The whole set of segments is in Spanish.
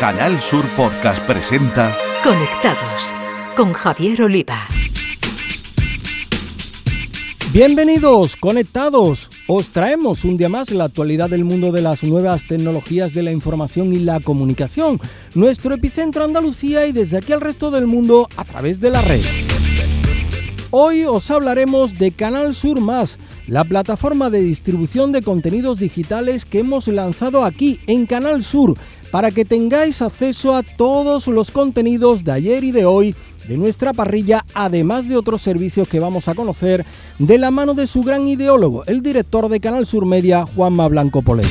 Canal Sur Podcast presenta Conectados con Javier Oliva. Bienvenidos, conectados. Os traemos un día más la actualidad del mundo de las nuevas tecnologías de la información y la comunicación, nuestro epicentro Andalucía y desde aquí al resto del mundo a través de la red. Hoy os hablaremos de Canal Sur Más, la plataforma de distribución de contenidos digitales que hemos lanzado aquí en Canal Sur para que tengáis acceso a todos los contenidos de ayer y de hoy de nuestra parrilla, además de otros servicios que vamos a conocer de la mano de su gran ideólogo, el director de Canal Sur Media, Juanma Blanco Poley.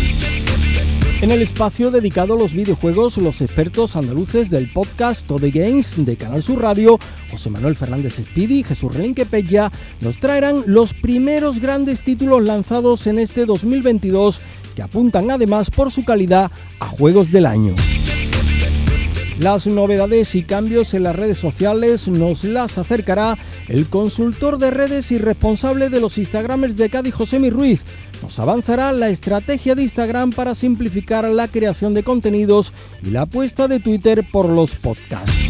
En el espacio dedicado a los videojuegos, los expertos andaluces del podcast Todo Games de Canal Sur Radio, José Manuel Fernández Speedy y Jesús Relinque Pella, nos traerán los primeros grandes títulos lanzados en este 2022 apuntan además por su calidad a juegos del año. Las novedades y cambios en las redes sociales nos las acercará el consultor de redes y responsable de los Instagramers de Cádiz, José Ruiz. Nos avanzará la estrategia de Instagram para simplificar la creación de contenidos y la apuesta de Twitter por los podcasts.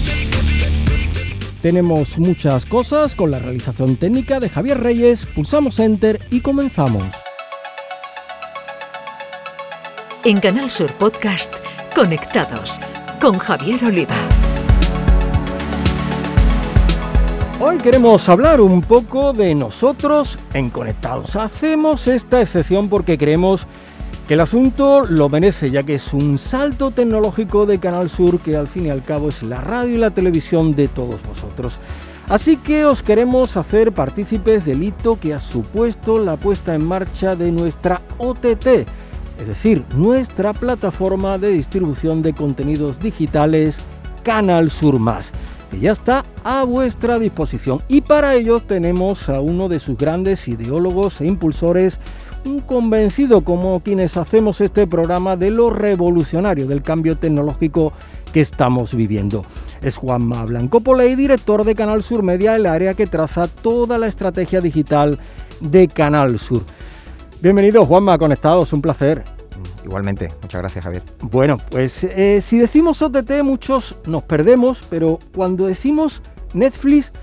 Tenemos muchas cosas con la realización técnica de Javier Reyes, pulsamos Enter y comenzamos. En Canal Sur Podcast, Conectados con Javier Oliva. Hoy queremos hablar un poco de nosotros en Conectados. Hacemos esta excepción porque creemos que el asunto lo merece, ya que es un salto tecnológico de Canal Sur que al fin y al cabo es la radio y la televisión de todos vosotros. Así que os queremos hacer partícipes del hito que ha supuesto la puesta en marcha de nuestra OTT es decir, nuestra plataforma de distribución de contenidos digitales Canal Sur Más, que ya está a vuestra disposición. Y para ello tenemos a uno de sus grandes ideólogos e impulsores, un convencido como quienes hacemos este programa de lo revolucionario del cambio tecnológico que estamos viviendo. Es Juanma Blanco Poley, director de Canal Sur Media, el área que traza toda la estrategia digital de Canal Sur. Bienvenido Juanma, conectados, un placer. Igualmente, muchas gracias Javier. Bueno, pues eh, si decimos OTT muchos nos perdemos, pero cuando decimos Netflix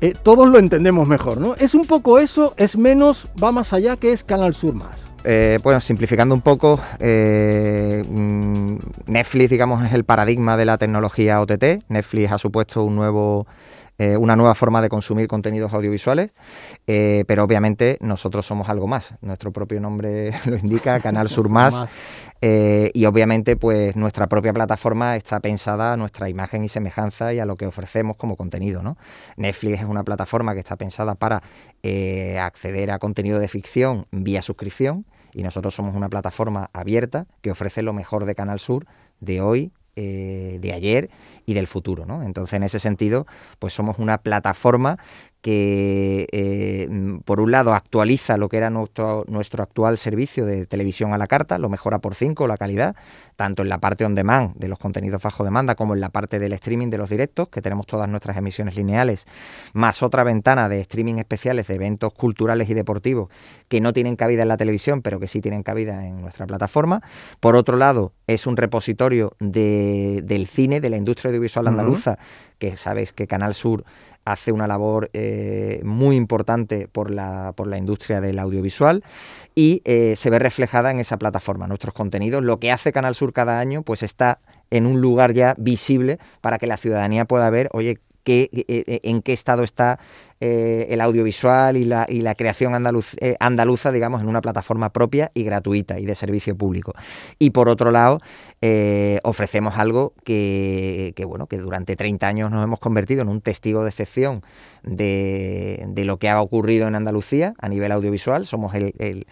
eh, todos lo entendemos mejor, ¿no? Es un poco eso, es menos, va más allá que es Canal Sur más. Eh, bueno, simplificando un poco, mm, Netflix, digamos, es el paradigma de la tecnología OTT. Netflix ha supuesto un nuevo eh, una nueva forma de consumir contenidos audiovisuales, eh, pero obviamente nosotros somos algo más. Nuestro propio nombre lo indica, Canal Sur Más. Eh, y obviamente, pues nuestra propia plataforma está pensada a nuestra imagen y semejanza y a lo que ofrecemos como contenido. ¿no? Netflix es una plataforma que está pensada para acceder a contenido de ficción vía suscripción y nosotros somos una plataforma abierta que ofrece lo mejor de Canal Sur de hoy, eh, de ayer y del futuro. ¿no? Entonces, en ese sentido, pues somos una plataforma que eh, por un lado actualiza lo que era nuestro, nuestro actual servicio de televisión a la carta, lo mejora por cinco la calidad, tanto en la parte on demand de los contenidos bajo demanda como en la parte del streaming de los directos, que tenemos todas nuestras emisiones lineales, más otra ventana de streaming especiales de eventos culturales y deportivos que no tienen cabida en la televisión, pero que sí tienen cabida en nuestra plataforma. Por otro lado, es un repositorio del cine, de la industria audiovisual andaluza, que sabes que Canal Sur hace una labor eh, muy importante por la, por la industria del audiovisual y eh, se ve reflejada en esa plataforma, nuestros contenidos. Lo que hace Canal Sur cada año, pues está en un lugar ya visible para que la ciudadanía pueda ver, oye, qué, eh, en qué estado está eh, el audiovisual y la, y la creación andaluz, eh, andaluza, digamos, en una plataforma propia y gratuita y de servicio público. Y por otro lado, eh, ofrecemos algo que, bueno, que durante 30 años nos hemos convertido en un testigo de excepción de lo que ha ocurrido en Andalucía a nivel audiovisual. Somos el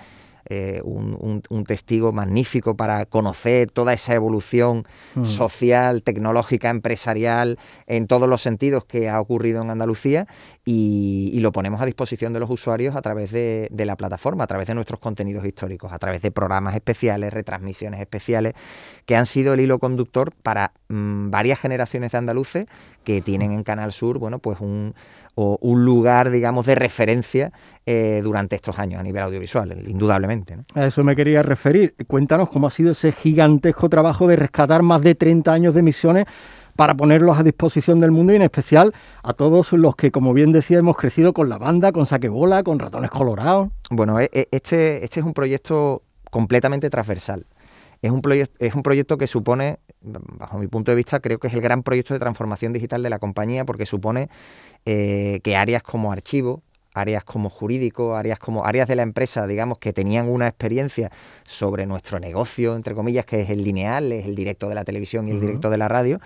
eh, un, testigo magnífico para conocer toda esa evolución mm. social, tecnológica, empresarial, en todos los sentidos que ha ocurrido en Andalucía y, lo ponemos a disposición de los usuarios a través de, la plataforma, a través de nuestros contenidos históricos, a través de programas especiales, retransmisiones especiales, que han sido el hilo conductor para mm, varias generaciones de andaluces que tienen en Canal Sur, bueno, pues un, un lugar, digamos, de referencia eh, durante estos años a nivel audiovisual, indudablemente. A eso me quería referir. Cuéntanos cómo ha sido ese gigantesco trabajo de rescatar más de 30 años de emisiones para ponerlos a disposición del mundo y en especial a todos los que, como bien decía, hemos crecido con la banda, con saquebola, con ratones colorados. Bueno, e, e, este, este es un proyecto completamente transversal. Es un, es un proyecto que supone, bajo mi punto de vista, creo que es el gran proyecto de transformación digital de la compañía porque supone eh, que áreas como archivo, áreas como jurídico, áreas como áreas de la empresa, digamos, que tenían una experiencia sobre nuestro negocio, entre comillas, que es el lineal, es el directo de la televisión y el directo de la radio,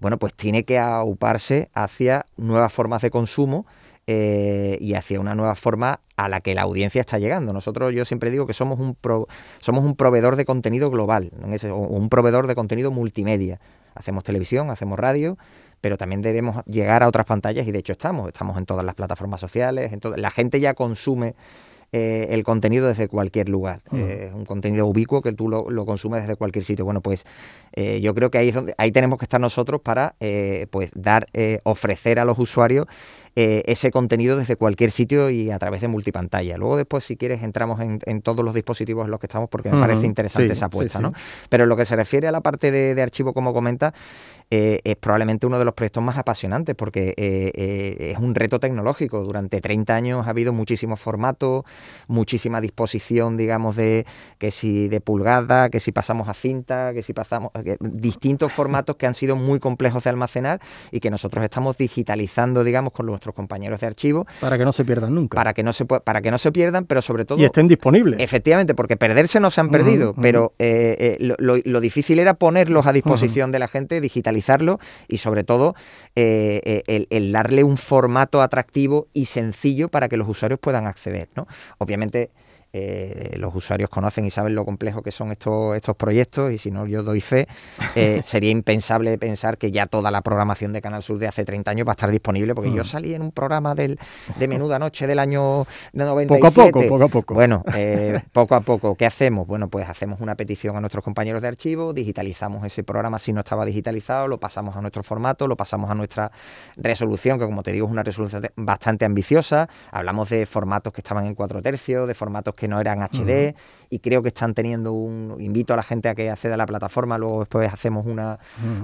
bueno, pues tiene que auparse hacia nuevas formas de consumo eh, y hacia una nueva forma a la que la audiencia está llegando. Nosotros, yo siempre digo que somos un, somos un proveedor de contenido global, un proveedor de contenido multimedia. Hacemos televisión, hacemos radio, pero también debemos llegar a otras pantallas y de hecho estamos, estamos en todas las plataformas sociales, en la gente ya consume eh, el contenido desde cualquier lugar. Eh, es un contenido ubicuo que tú lo, consumes desde cualquier sitio. Bueno, pues eh, yo creo que ahí es donde ahí tenemos que estar nosotros para pues dar, ofrecer a los usuarios ese contenido desde cualquier sitio y a través de multipantalla. Luego después, si quieres, entramos en, todos los dispositivos en los que estamos porque me parece interesante esa apuesta, ¿no? Pero en lo que se refiere a la parte de, de archivo, como comenta, eh, es probablemente uno de los proyectos más apasionantes porque eh, eh, es un reto tecnológico. Durante 30 años ha habido muchísimos formatos, muchísima disposición, digamos, de que si de pulgada, que si pasamos a cinta, que si pasamos distintos formatos que han sido muy complejos de almacenar y que nosotros estamos digitalizando, digamos, con nuestros compañeros de archivo para que no se pierdan nunca. Para que no se para que no se pierdan, pero sobre todo y estén disponibles. Efectivamente, porque perderse no se han perdido, pero lo, difícil era ponerlos a disposición de la gente digitalizando y sobre todo eh, eh, el, darle un formato atractivo y sencillo para que los usuarios puedan acceder. ¿no? Obviamente eh, los usuarios conocen y saben lo complejo que son estos, estos proyectos y si no yo doy fe, eh, sería impensable pensar que ya toda la programación de Canal Sur de hace 30 años va a estar disponible porque yo mm. salí en un programa del, de Menuda Noche del año 97. Poco a poco, poco a poco. Bueno, eh, poco a poco. ¿Qué hacemos? Bueno, pues hacemos una petición a nuestros compañeros de archivo, digitalizamos ese programa si no estaba digitalizado, lo pasamos a nuestro formato, lo pasamos a nuestra resolución, que como te digo es una resolución bastante ambiciosa. Hablamos de formatos que estaban en cuatro tercios, de formatos que que no eran HD y creo que están teniendo un... Invito a la gente a que acceda a la plataforma, luego después hacemos una,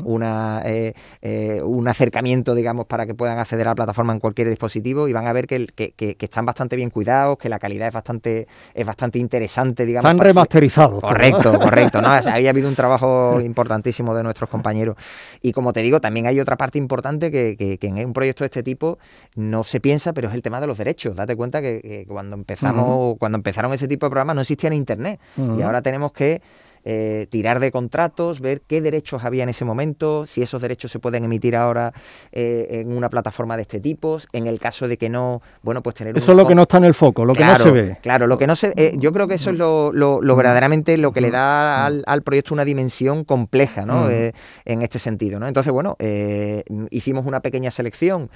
una eh, eh, un acercamiento, digamos, para que puedan acceder a la plataforma en cualquier dispositivo y van a ver que, que, están bastante bien cuidados, que la calidad es bastante, es bastante interesante, digamos. Están remasterizados. Correcto, correcto. ¿no? había habido un trabajo importantísimo de nuestros compañeros. Y como te digo, también hay otra parte importante que, que, en un proyecto de este tipo no se piensa, pero es el tema de los derechos. Date cuenta que, cuando empezamos, cuando empezaron ese tipo de programas no existía en Internet. Y ahora tenemos que eh, tirar de contratos, ver qué derechos había en ese momento, si esos derechos se pueden emitir ahora eh, en una plataforma de este tipo, en el caso de que no, bueno, pues tener... Eso es lo que no está en el foco, lo que no se ve. Claro, lo que no se... Eh, yo creo que eso es lo, verdaderamente lo que le da al, proyecto una dimensión compleja, ¿no? en este sentido, ¿no? Entonces, bueno, hicimos una pequeña selección,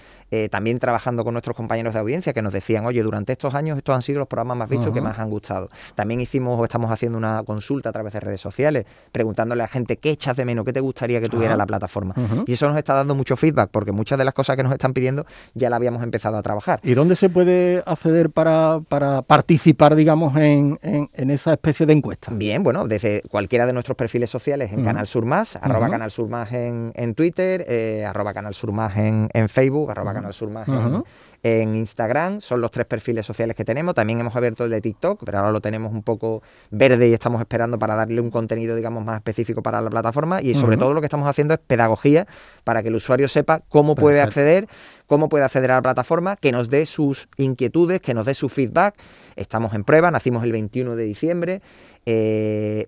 también trabajando con nuestros compañeros de audiencia que nos decían, oye, durante estos años estos han sido los programas más vistos que más han gustado. También hicimos o estamos haciendo una consulta a través de redes sociales, preguntándole a la gente qué echas de menos, qué te gustaría que tuviera la plataforma. Y eso nos está dando mucho feedback, porque muchas de las cosas que nos están pidiendo ya la habíamos empezado a trabajar. ¿Y dónde se puede acceder para, participar, digamos, en, esa especie de encuesta? Bien, bueno, desde cualquiera de nuestros perfiles sociales en Canal Sur Más, arroba Canal Sur Más en, Twitter, eh, arroba Canal Sur Más en, Facebook, arroba Canal Sur Más en en Instagram, son los tres perfiles sociales que tenemos. También hemos abierto el de TikTok, pero ahora lo tenemos un poco verde y estamos esperando para darle un contenido, digamos, más específico para la plataforma. Y sobre todo lo que estamos haciendo es pedagogía para que el usuario sepa cómo puede acceder, cómo puede acceder a la plataforma, que nos dé sus inquietudes, que nos dé su feedback. Estamos en prueba, nacimos el 21 de diciembre. Eh,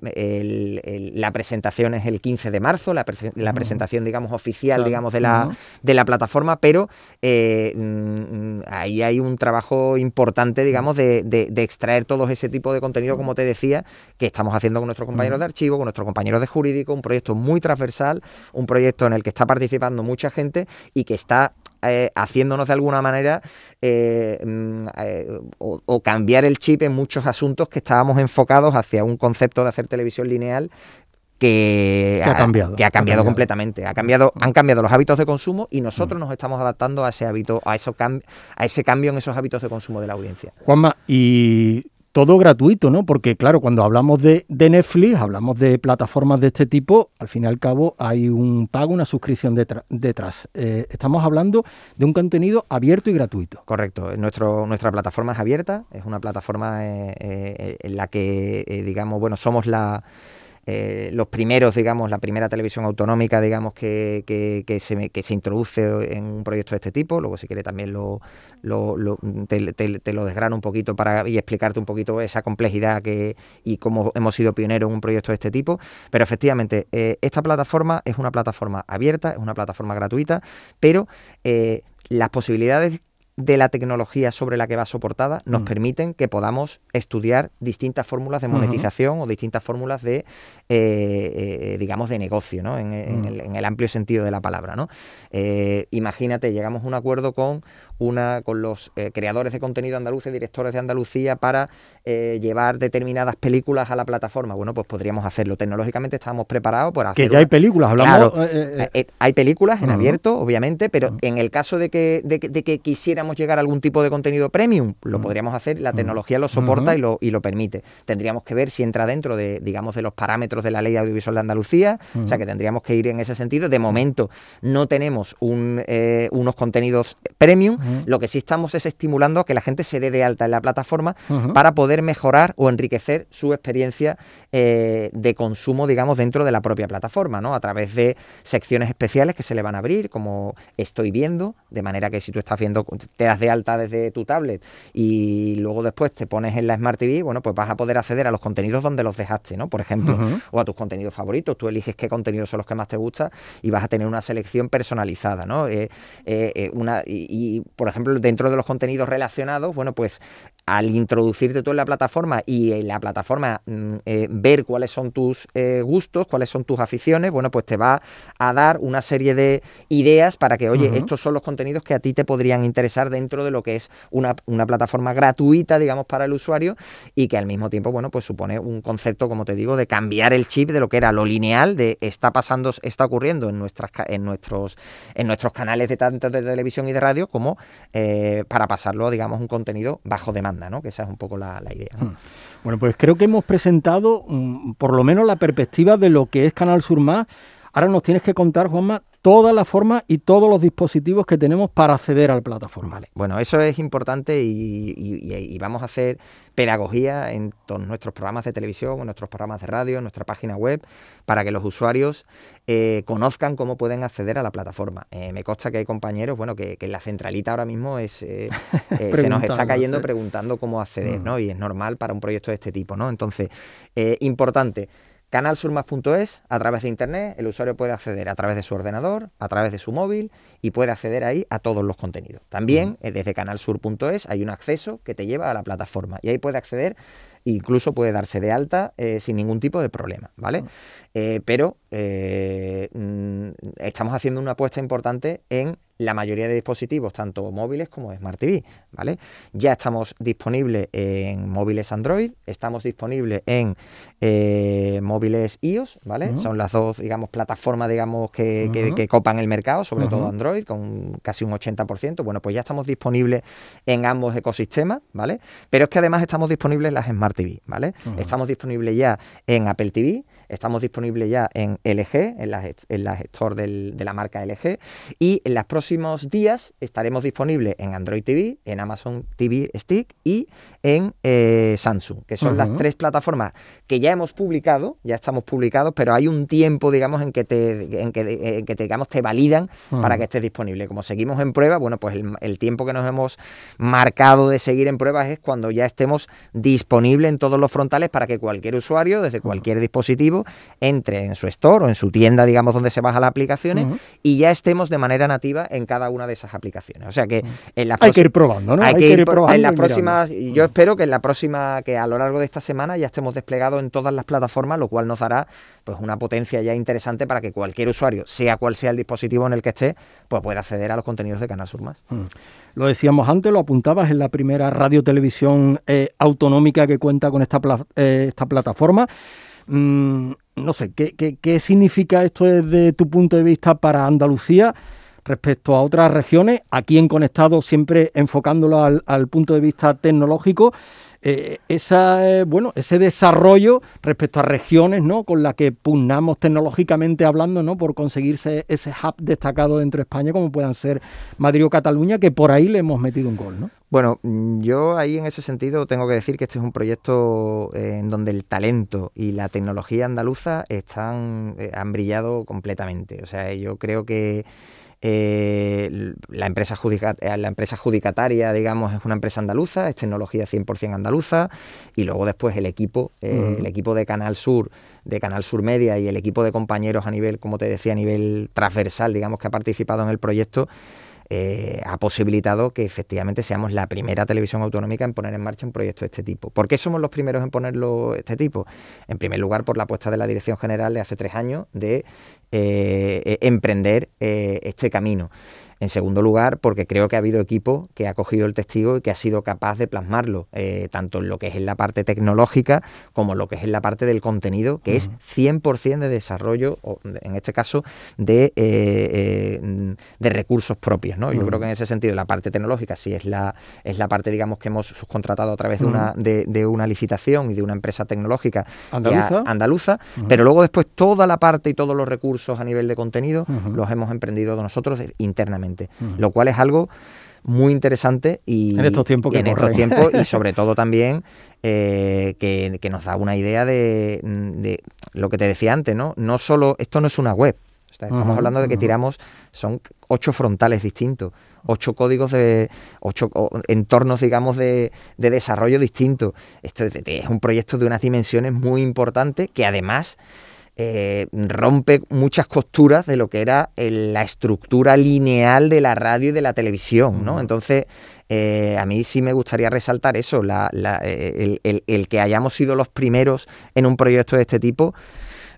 la presentación es el 15 de marzo, la, presentación, digamos, oficial, digamos, de la, de la plataforma, pero eh, mm, ahí hay un trabajo importante, digamos, de, extraer todo ese tipo de contenido, como te decía, que estamos haciendo con nuestros compañeros de archivo, con nuestros compañeros de jurídico, un proyecto muy transversal, un proyecto en el que está participando mucha gente y que está eh, haciéndonos de alguna manera eh, mm, eh, o, cambiar el chip en muchos asuntos que estábamos enfocados hacia un concepto de hacer televisión lineal que, ha, cambiado, que ha cambiado, completamente. Ha cambiado, han cambiado los hábitos de consumo y nosotros nos estamos adaptando a ese hábito, a, eso a ese cambio en esos hábitos de consumo de la audiencia. Juanma, y todo gratuito, ¿no? Porque claro, cuando hablamos de, Netflix, hablamos de plataformas de este tipo, al fin y al cabo hay un pago, una suscripción detrás. Eh, estamos hablando de un contenido abierto y gratuito. Correcto. Nuestro, nuestra plataforma es abierta, es una plataforma eh, eh, en la que, digamos, bueno, somos la eh, los primeros, digamos, la primera televisión autonómica, digamos, que, que, se, que se introduce en un proyecto de este tipo. Luego, si quiere, también lo, te, lo desgrano un poquito para y explicarte un poquito esa complejidad que, y cómo hemos sido pioneros en un proyecto de este tipo. Pero efectivamente, eh, esta plataforma es una plataforma abierta, es una plataforma gratuita, pero eh, las posibilidades de la tecnología sobre la que va soportada nos mm. permiten que podamos estudiar distintas fórmulas de monetización o distintas fórmulas de, eh, eh, digamos, de negocio, ¿no? En, mm. el, amplio sentido de la palabra, ¿no? Eh, imagínate, llegamos a un acuerdo con una con los creadores de contenido andaluces, directores de Andalucía, para llevar determinadas películas a la plataforma. Bueno, pues podríamos hacerlo. Tecnológicamente estamos preparados por hacerlo. Que ya hay películas, hablamos... Claro, hay películas en abierto, obviamente, pero en el caso de que, de, de que quisiéramos llegar a algún tipo de contenido premium, lo podríamos hacer, la tecnología lo soporta y, lo, y lo permite. Tendríamos que ver si entra dentro de, digamos, de los parámetros de la ley audiovisual de Andalucía, o sea que tendríamos que ir en ese sentido. De momento no tenemos un, eh, unos contenidos premium, lo que sí estamos es estimulando a que la gente se dé de alta en la plataforma para poder mejorar o enriquecer su experiencia eh, de consumo, digamos, dentro de la propia plataforma, ¿no? A través de secciones especiales que se le van a abrir, como estoy viendo, de manera que si tú estás viendo te das de alta desde tu tablet y luego después te pones en la Smart TV, bueno, pues vas a poder acceder a los contenidos donde los dejaste, ¿no? Por ejemplo, o a tus contenidos favoritos. Tú eliges qué contenidos son los que más te gustan y vas a tener una selección personalizada, ¿no? Eh, eh, eh, una, y, por ejemplo, dentro de los contenidos relacionados, bueno, pues al introducirte tú en la plataforma y en la plataforma mm, ver cuáles son tus gustos, cuáles son tus aficiones, bueno, pues te va a dar una serie de ideas para que, oye, estos son los contenidos que a ti te podrían interesar dentro de lo que es una, plataforma gratuita, digamos, para el usuario y que al mismo tiempo, bueno, pues supone un concepto, como te digo, de cambiar el chip de lo que era lo lineal, de está pasando, está ocurriendo en nuestras en nuestros en nuestros canales de tanto de televisión y de radio como eh, para pasarlo, digamos, un contenido bajo demanda, Que esa es un poco la, idea. Hmm. Bueno, pues creo que hemos presentado mm, por lo menos la perspectiva de lo que es Canal Sur Más. Ahora nos tienes que contar, Juanma, todas las formas y todos los dispositivos que tenemos para acceder a la plataforma. Bueno, eso es importante y, vamos a hacer pedagogía en todos nuestros programas de televisión, en nuestros programas de radio, en nuestra página web, para que los usuarios eh, conozcan cómo pueden acceder a la plataforma. Eh, me consta que hay compañeros, bueno, que, en la centralita ahora mismo es eh, se nos está cayendo preguntando cómo acceder, mm. ¿no? Y es normal para un proyecto de este tipo, ¿no? Entonces, importante Canalsurmas.es, a través de Internet, el usuario puede acceder a través de su ordenador, a través de su móvil y puede acceder ahí a todos los contenidos. También eh, desde canalsur.es hay un acceso que te lleva a la plataforma y ahí puede acceder incluso puede darse de alta eh, sin ningún tipo de problema, ¿vale? Eh, pero eh, mm, estamos haciendo una apuesta importante en la mayoría de dispositivos, tanto móviles como Smart TV, ¿vale? Ya estamos disponibles en móviles Android, estamos disponibles en móviles iOS, ¿vale? Son las dos, digamos, plataformas, digamos, que, copan el mercado, sobre todo Android, con casi un 80%. Bueno, pues ya estamos disponibles en ambos ecosistemas, ¿vale? Pero es que además estamos disponibles en las Smart TV, ¿vale? Estamos disponibles ya en Apple TV, estamos disponibles ya en LG, en la, en la gestor de la marca LG, y en los próximos días estaremos disponibles en Android TV, en Amazon TV Stick y en eh, Samsung, que son las tres plataformas que ya hemos publicado, ya estamos publicados, pero hay un tiempo, digamos, en que te, en que, te, digamos, te validan para que estés disponible. Como seguimos en prueba, bueno, pues el, el tiempo que nos hemos marcado de seguir en pruebas es cuando ya estemos disponibles en todos los frontales para que cualquier usuario, desde cualquier dispositivo, entre en su store o en su tienda, digamos, donde se baja las aplicaciones y ya estemos de manera nativa en cada una de esas aplicaciones. O sea que en la Hay que ir probando, ¿no? Hay, que, ir, probando. En las próximas, y yo espero que en la próxima, que a lo largo de esta semana ya estemos desplegados en todas las plataformas, lo cual nos dará pues una potencia ya interesante para que cualquier usuario, sea cual sea el dispositivo en el que esté, pues pueda acceder a los contenidos de Canal Sur Más. Lo decíamos antes, lo apuntabas en la primera radio televisión eh, autonómica que cuenta con esta, eh, esta plataforma. Mm, no sé, ¿qué, qué, significa esto desde tu punto de vista para Andalucía? respecto a otras regiones, aquí en Conectado siempre enfocándolo al, al punto de vista tecnológico, eh, esa, eh, bueno, ese desarrollo respecto a regiones ¿no? con las que pugnamos tecnológicamente hablando ¿no? por conseguirse ese hub destacado dentro de España como puedan ser Madrid o Cataluña, que por ahí le hemos metido un gol. ¿no? Bueno, mm, yo ahí en ese sentido tengo que decir que este es un proyecto eh, en donde el talento y la tecnología andaluza están, han brillado completamente. O sea, yo creo que eh, la, empresa eh, la empresa adjudicataria, digamos, es una empresa andaluza, es tecnología 100% andaluza, y luego después el equipo, eh, el equipo de Canal Sur, de Canal Sur Media y el equipo de compañeros a nivel, como te decía, a nivel transversal, digamos, que ha participado en el proyecto, eh, ha posibilitado que efectivamente seamos la primera televisión autonómica en poner en marcha un proyecto de este tipo. ¿Por qué somos los primeros en ponerlo este tipo? En primer lugar, por la apuesta de la Dirección General de hace tres años de eh, e, emprender eh, este camino. En segundo lugar, porque creo que ha habido equipo que ha cogido el testigo y que ha sido capaz de plasmarlo, eh, tanto en lo que es en la parte tecnológica como en lo que es en la parte del contenido, que es 100% de desarrollo, o en este caso, de, eh, eh, de recursos propios. ¿no? Yo creo que en ese sentido la parte tecnológica sí es la, es la parte, digamos, que hemos subcontratado a través de, una, de, una licitación y de una empresa tecnológica andaluza, andaluza pero luego después toda la parte y todos los recursos a nivel de contenido los hemos emprendido nosotros internamente lo cual es algo muy interesante y en estos tiempos, en estos tiempos y sobre todo también eh, que, nos da una idea de, lo que te decía antes, ¿no? No solo, esto no es una web, estamos hablando de que tiramos, son ocho frontales distintos, ocho códigos de, ocho entornos, digamos, de, de desarrollo distintos. Esto es un proyecto de unas dimensiones muy importantes que además eh, rompe muchas costuras de lo que era la estructura lineal de la radio y de la televisión, ¿no? Entonces, eh, a mí sí me gustaría resaltar eso, eh, el, que hayamos sido los primeros en un proyecto de este tipo.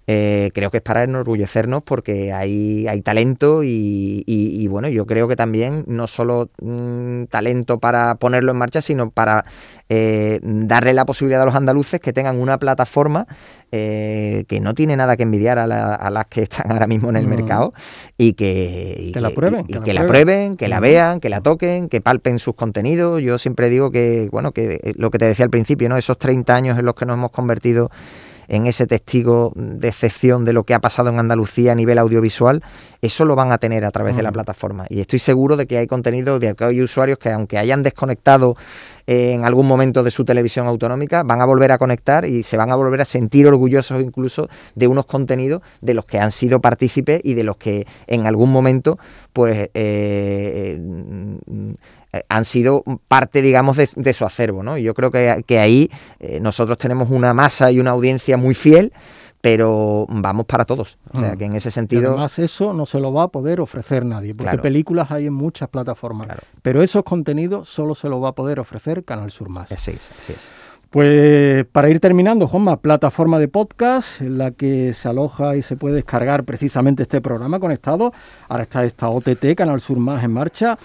Creo que es para enorgullecernos porque hay, hay talento y, bueno, yo creo que también no solo mm, talento para ponerlo en marcha, sino para darle la posibilidad a los andaluces que tengan una plataforma eh, que no tiene nada que envidiar a, las que están ahora mismo en el mm. mercado y que, la prueben, que, la, prueben, que la vean, que la toquen, que palpen sus contenidos. Yo siempre digo que, bueno, que eh, lo que te decía al principio, ¿no? Esos 30 años en los que nos hemos convertido en ese testigo de excepción de lo que ha pasado en Andalucía a nivel audiovisual, eso lo van a tener a través de la plataforma. Y estoy seguro de que hay contenido, de que hay usuarios que aunque hayan desconectado en algún momento de su televisión autonómica, van a volver a conectar y se van a volver a sentir orgullosos incluso de unos contenidos de los que han sido partícipes y de los que en algún momento pues eh, han sido parte, digamos, de, su acervo, ¿no? yo creo que, ahí eh, nosotros tenemos una masa y una audiencia muy fiel, pero vamos para todos. O sea, mm. que en ese sentido... además eso no se lo va a poder ofrecer nadie, porque películas hay en muchas plataformas, pero esos contenidos solo se lo va a poder ofrecer Canal Sur Más. Así es, así es. Pues para ir terminando, Juanma, plataforma de podcast en la que se aloja y se puede descargar precisamente este programa conectado. Ahora está esta OTT, Canal Sur Más en marcha.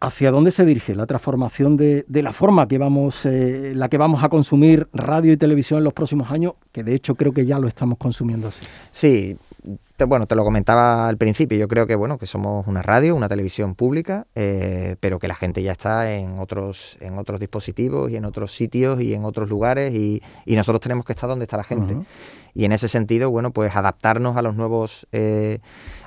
¿Hacia dónde se dirige la transformación de, la forma que vamos, eh, la que vamos a consumir radio y televisión en los próximos años? Que de hecho creo que ya lo estamos consumiendo así. Sí, bueno, te lo comentaba al principio. Yo creo que bueno, que somos una radio, una televisión pública, eh, pero que la gente ya está en otros, en otros dispositivos y en otros sitios y en otros lugares y, nosotros tenemos que estar donde está la gente. Y en ese sentido, bueno, pues adaptarnos a los nuevos, eh,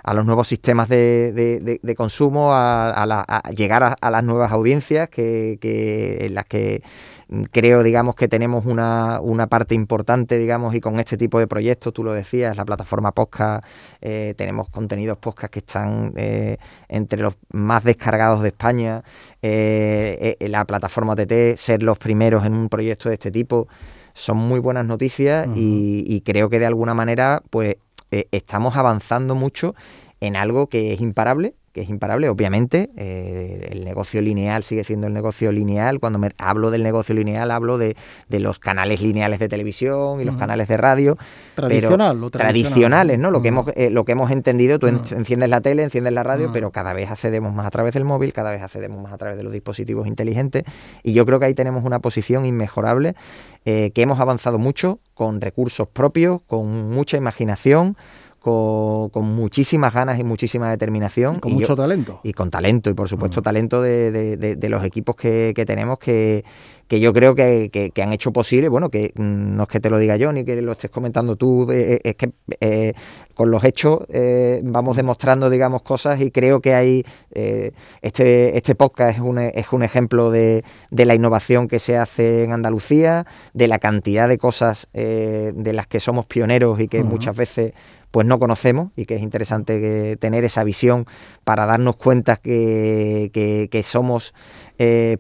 a los nuevos sistemas de, consumo, a, llegar a, las nuevas audiencias que, que en las que creo, digamos, que tenemos una, una, parte importante, digamos, y con este tipo de proyectos, tú lo decías, la plataforma Podcast, eh, tenemos contenidos podcast que están eh, entre los más descargados de España, eh, la plataforma TT, ser los primeros en un proyecto de este tipo, son muy buenas noticias y, y, creo que de alguna manera, pues, estamos avanzando mucho en algo que es imparable, que es imparable. Obviamente, eh, el negocio lineal sigue siendo el negocio lineal. Cuando me hablo del negocio lineal, hablo de, los canales lineales de televisión y los canales de radio. Tradicional, pero tradicionales, ¿no? Lo, que hemos, eh, lo que hemos entendido, tú enciendes la tele, enciendes la radio, pero cada vez accedemos más a través del móvil, cada vez accedemos más a través de los dispositivos inteligentes. Y yo creo que ahí tenemos una posición inmejorable, eh, que hemos avanzado mucho con recursos propios, con mucha imaginación con, muchísimas ganas y muchísima determinación. Y con mucho talento. Y con talento, y por supuesto mm. talento de, los equipos que, tenemos que, que yo creo que, han hecho posible, bueno, que mm, no es que te lo diga yo ni que lo estés comentando tú, eh, eh, es que eh, con los hechos vamos demostrando, digamos, cosas y creo que hay, este, este podcast es un, es un ejemplo de, de, la innovación que se hace en Andalucía, de la cantidad de cosas de las que somos pioneros y que muchas veces pues no conocemos y que es interesante tener esa visión para darnos cuenta que, que somos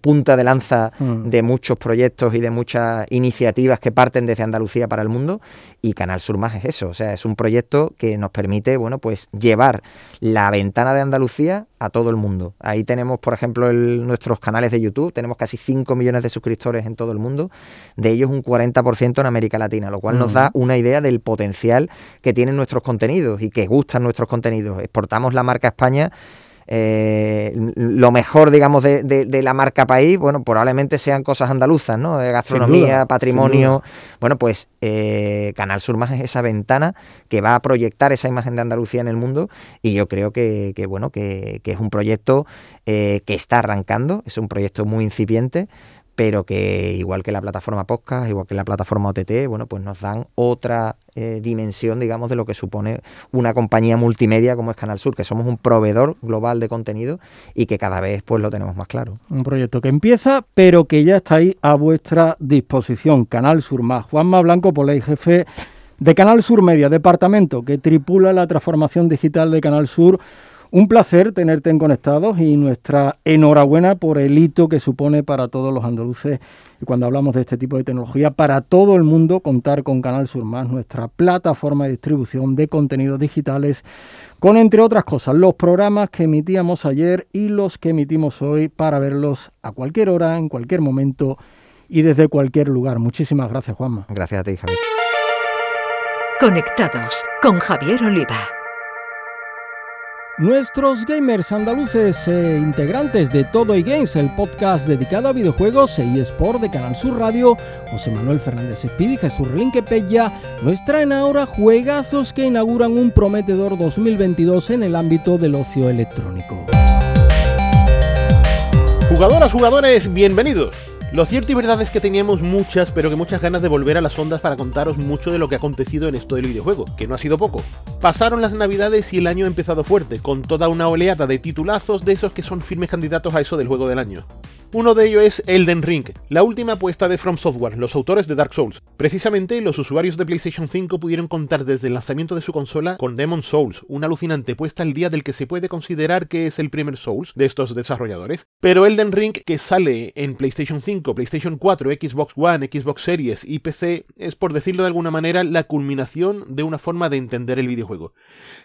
punta de lanza mm. de muchos proyectos y de muchas iniciativas que parten desde Andalucía para el mundo y Canal Sur Más es eso, o sea, es un proyecto que nos permite, bueno, pues llevar la ventana de Andalucía a todo el mundo. Ahí tenemos, por ejemplo, nuestros canales de YouTube, tenemos casi 5 millones de suscriptores en todo el mundo, de ellos un 40% en América Latina, lo cual nos mm. da una idea del potencial que tienen nuestros contenidos y que gustan nuestros contenidos. Exportamos la marca España eh, lo mejor, digamos, de, la marca país, bueno, probablemente sean cosas andaluzas, ¿no? Gastronomía, patrimonio. Bueno, pues eh, Canal Sur Más es esa ventana que va a proyectar esa imagen de Andalucía en el mundo y yo creo que, bueno, que, es un proyecto eh, que está arrancando, es un proyecto muy incipiente, pero que igual que la plataforma podcast, igual que la plataforma OTT, bueno, pues nos dan otra eh, dimensión, digamos, de lo que supone una compañía multimedia como es Canal Sur, que somos un proveedor global de contenido y que cada vez pues lo tenemos más claro. Un proyecto que empieza, pero que ya está ahí a vuestra disposición. Canal Sur más. Juanma Blanco, por ley jefe de Canal Sur Media, departamento que tripula la transformación digital de Canal Sur un placer tenerte en Conectados y nuestra enhorabuena por el hito que supone para todos los andaluces y cuando hablamos de este tipo de tecnología, para todo el mundo contar con Canal Sur Más, nuestra plataforma de distribución de contenidos digitales, con entre otras cosas los programas que emitíamos ayer y los que emitimos hoy para verlos a cualquier hora, en cualquier momento y desde cualquier lugar. Muchísimas gracias, Juanma. Gracias a ti, Javier. Conectados con Javier Oliva. Nuestros gamers andaluces e integrantes de Todo y Games, el podcast dedicado a videojuegos e eSport de Canal Sur Radio, José Manuel Fernández Espíritu y Jesús Relinque Pella, nos traen ahora juegazos que inauguran un prometedor 2022 en el ámbito del ocio electrónico. Jugadoras, jugadores, bienvenidos. Lo cierto y verdad es que teníamos muchas, pero que muchas ganas de volver a las ondas para contaros mucho de lo que ha acontecido en esto del videojuego, que no ha sido poco. Pasaron las navidades y el año ha empezado fuerte, con toda una oleada de titulazos de esos que son firmes candidatos a eso del juego del año. Uno de ellos es Elden Ring, la última apuesta de From Software, los autores de Dark Souls. Precisamente, los usuarios de PlayStation 5 pudieron contar desde el lanzamiento de su consola con Demon Souls, una alucinante puesta al día del que se puede considerar que es el primer Souls de estos desarrolladores. Pero Elden Ring, que sale en PlayStation 5, PlayStation 4, Xbox One, Xbox Series y PC, es por decirlo de alguna manera la culminación de una forma de entender el videojuego.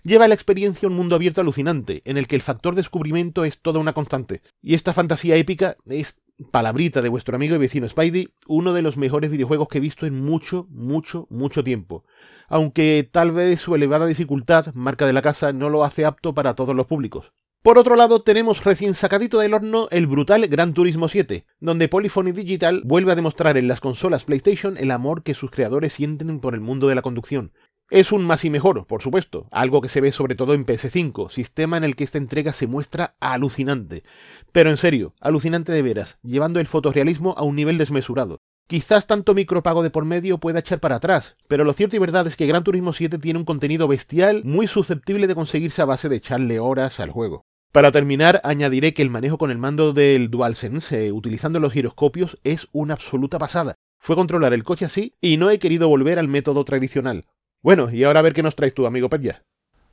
Lleva a la experiencia un mundo abierto alucinante, en el que el factor descubrimiento es toda una constante. Y esta fantasía épica es palabrita de vuestro amigo y vecino Spidey, uno de los mejores videojuegos que he visto en mucho, mucho, mucho tiempo. Aunque tal vez su elevada dificultad, marca de la casa, no lo hace apto para todos los públicos. Por otro lado, tenemos recién sacadito del horno el brutal Gran Turismo 7, donde Polyphony Digital vuelve a demostrar en las consolas PlayStation el amor que sus creadores sienten por el mundo de la conducción. Es un más y mejor, por supuesto, algo que se ve sobre todo en PS5, sistema en el que esta entrega se muestra alucinante. Pero en serio, alucinante de veras, llevando el fotorrealismo a un nivel desmesurado. Quizás tanto micropago de por medio pueda echar para atrás, pero lo cierto y verdad es que Gran Turismo 7 tiene un contenido bestial muy susceptible de conseguirse a base de echarle horas al juego. Para terminar, añadiré que el manejo con el mando del DualSense, eh, utilizando los giroscopios, es una absoluta pasada. Fue controlar el coche así y no he querido volver al método tradicional. Bueno, y ahora a ver qué nos traes tú, amigo Petya.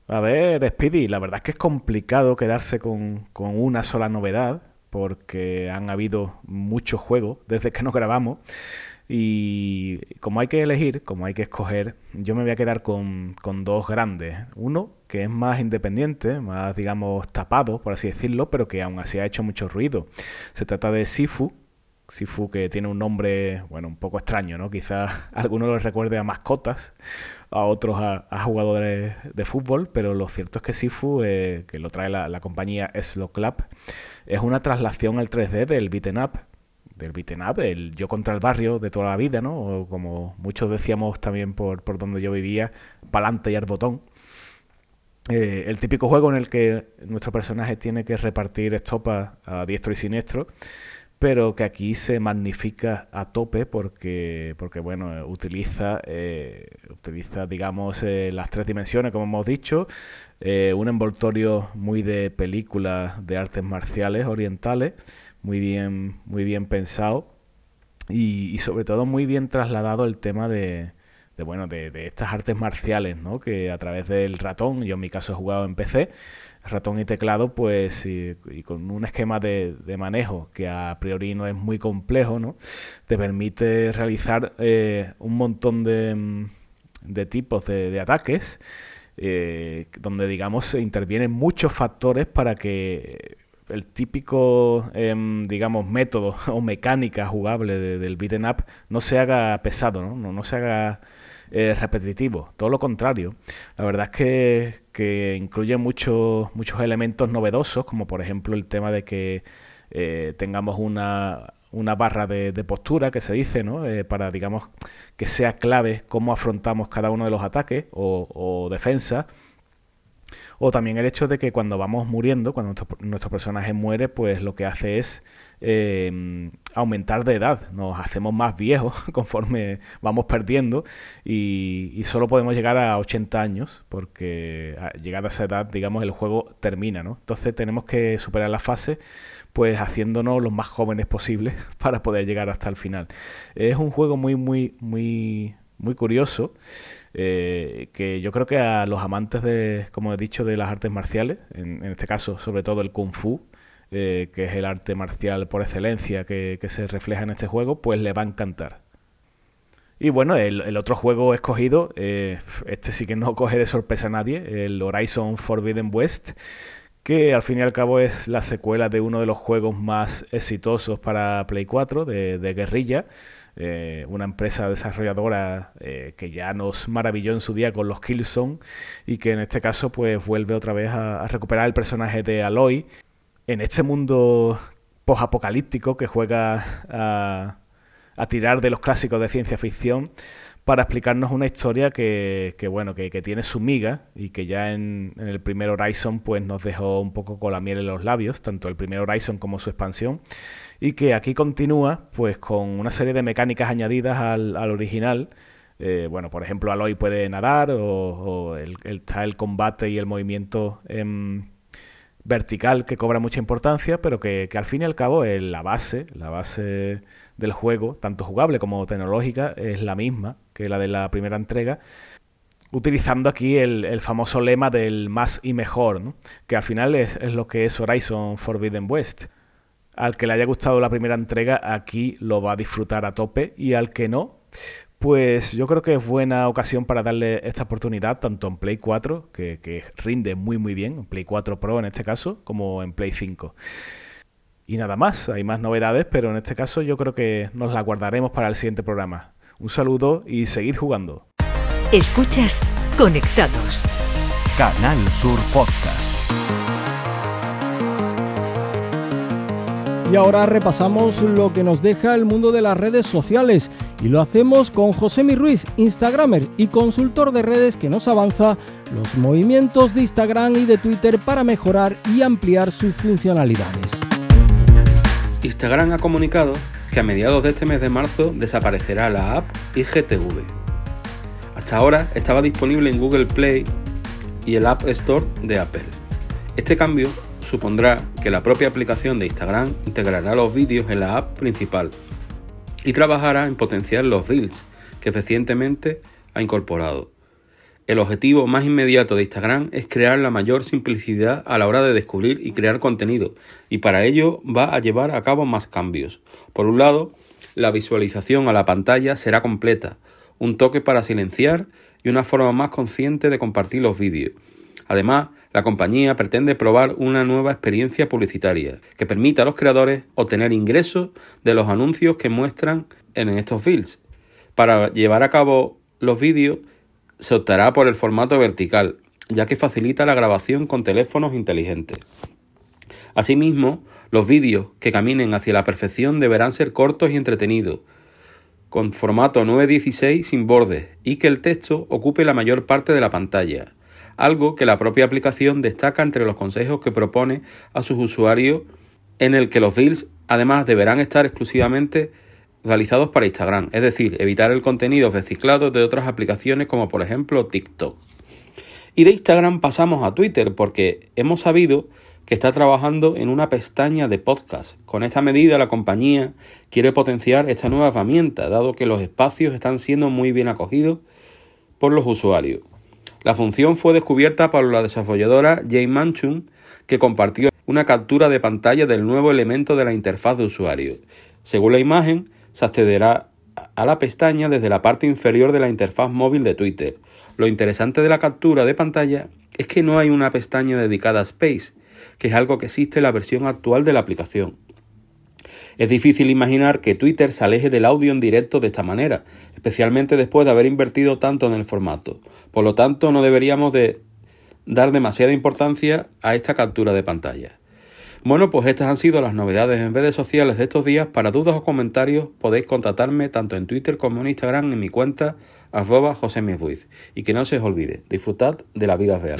A ver, Speedy, la verdad es que es complicado quedarse con, una sola novedad, porque han habido muchos juegos desde que nos grabamos. Y como hay que elegir, como hay que escoger, yo me voy a quedar con, con dos grandes. Uno que es más independiente, más digamos tapado, por así decirlo, pero que aún así ha hecho mucho ruido. Se trata de Sifu, Sifu que tiene un nombre, bueno, un poco extraño, ¿no? Quizás algunos lo recuerde a mascotas, a otros a, jugadores de fútbol, pero lo cierto es que Sifu, eh, que lo trae la, compañía Slow Club, es una traslación al 3D del beaten up, del beaten up, el yo contra el barrio de toda la vida, ¿no? O como muchos decíamos también por, por donde yo vivía, pa'lante y al botón. Eh, el típico juego en el que nuestro personaje tiene que repartir estopas a diestro y siniestro pero que aquí se magnifica a tope porque, porque bueno, utiliza, eh, utiliza digamos, eh, las tres dimensiones, como hemos dicho, eh, un envoltorio muy de películas de artes marciales orientales, muy bien, muy bien pensado y, sobre todo muy bien trasladado el tema de, de bueno, de, de, estas artes marciales, ¿no? Que a través del ratón, yo en mi caso he jugado en PC, ratón y teclado, pues y, con un esquema de, manejo que a priori no es muy complejo, ¿no? Te permite realizar eh, un montón de, mm, de tipos de, ataques, eh, donde digamos intervienen muchos factores para que el típico, em, digamos, método o mecánica jugable del beat'em up no se haga pesado. No, no se haga eh, repetitivo, todo lo contrario. La verdad es que, incluye muchos muchos elementos novedosos, como por ejemplo el tema de que eh, tengamos una, una barra de, postura que se dice, ¿no? Eh, para, digamos, que sea clave cómo afrontamos cada uno de los ataques o, o defensa o también el hecho de que cuando vamos muriendo, cuando nuestro, personaje muere, pues lo que hace es em, aumentar de edad. Nos hacemos más viejos conforme vamos perdiendo y, solo podemos llegar a 80 años porque llegada a esa edad, digamos, el juego termina, ¿no? Entonces tenemos que superar la fase pues haciéndonos los más jóvenes posibles para poder llegar hasta el final. Es un juego muy, muy, muy, muy curioso. Eh, que yo creo que a los amantes de, como he dicho, de las artes marciales, en, este caso sobre todo el kung fu, eh, que es el arte marcial por excelencia que, se refleja en este juego, pues le va a encantar. Y bueno, el, otro juego escogido, eh, este sí que no coge de sorpresa a nadie, el Horizon Forbidden West, que al fin y al cabo es la secuela de uno de los juegos más exitosos para Play 4 de, de guerrilla eh, una empresa desarrolladora eh, que ya nos maravilló en su día con los Killzone y que en este caso pues vuelve otra vez a, recuperar el personaje de Aloy en este mundo post-apocalíptico que juega a, tirar de los clásicos de ciencia ficción para explicarnos una historia que, bueno, que, tiene su miga y que ya en, en, el primer Horizon pues nos dejó un poco con la miel en los labios, tanto el primer Horizon como su expansión y que aquí continúa pues con una serie de mecánicas añadidas al, original. Eh, bueno, por ejemplo, Aloy puede nadar o, el, está el combate y el movimiento vertical que cobra mucha importancia, pero que, al fin y al cabo es la base, la base del juego, tanto jugable como tecnológica, es la misma que la de la primera entrega utilizando aquí el, famoso lema del más y mejor, que al final es, es, lo que es Horizon Forbidden West. Al que le haya gustado la primera entrega, aquí lo va a disfrutar a tope. Y al que no, pues yo creo que es buena ocasión para darle esta oportunidad, tanto en Play 4, que, rinde muy muy bien, en Play 4 Pro en este caso, como en Play 5. Y nada más, hay más novedades, pero en este caso yo creo que nos la guardaremos para el siguiente programa. Un saludo y seguir jugando. Escuchas Conectados. Canal Sur Podcast. Y ahora repasamos lo que nos deja el mundo de las redes sociales y lo hacemos con José Mi Ruiz, Instagramer y consultor de redes que nos avanza los movimientos de Instagram y de Twitter para mejorar y ampliar sus funcionalidades. Instagram ha comunicado que a mediados de este mes de marzo desaparecerá la app IGTV. Hasta ahora estaba disponible en Google Play y el App Store de Apple. Este cambio supondrá que la propia aplicación de Instagram integrará los vídeos en la app principal y trabajará en potenciar los Reels que recientemente ha incorporado. El objetivo más inmediato de Instagram es crear la mayor simplicidad a la hora de descubrir y crear contenido, y para ello va a llevar a cabo más cambios. Por un lado, La visualización a la pantalla será completa, un toque para silenciar y una forma más consciente de compartir los vídeos. Además, la compañía pretende probar una nueva experiencia publicitaria que permita a los creadores obtener ingresos de los anuncios que muestran en estos feeds. Para llevar a cabo los vídeos se optará por el formato vertical, ya que facilita la grabación con teléfonos inteligentes. Asimismo, los vídeos que caminen hacia la perfección deberán ser cortos y entretenidos, con formato 916 sin bordes y que el texto ocupe la mayor parte de la pantalla, algo que la propia aplicación destaca entre los consejos que propone a sus usuarios en el que los reels además deberán estar exclusivamente realizados para Instagram, es decir, evitar el contenido reciclado de otras aplicaciones como por ejemplo TikTok. Y de Instagram pasamos a Twitter porque hemos sabido que está trabajando en una pestaña de podcast. Con esta medida la compañía quiere potenciar esta nueva herramienta, dado que los espacios están siendo muy bien acogidos por los usuarios. La función fue descubierta por la desarrolladora Jane Manchun, que compartió una captura de pantalla del nuevo elemento de la interfaz de usuario. Según la imagen, se accederá a la pestaña desde la parte inferior de la interfaz móvil de Twitter. Lo interesante de la captura de pantalla es que no hay una pestaña dedicada a Space, que es algo que existe en la versión actual de la aplicación. Es difícil imaginar que Twitter se aleje del audio en directo de esta manera, especialmente después de haber invertido tanto en el formato. Por lo tanto, no deberíamos de dar demasiada importancia a esta captura de pantalla. Bueno, pues estas han sido las novedades en redes sociales de estos días. Para dudas o comentarios podéis contactarme tanto en Twitter como en Instagram en mi cuenta arroba Y que no se os olvide, disfrutad de la vida real.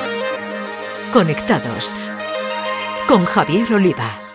Conectados con Javier Oliva.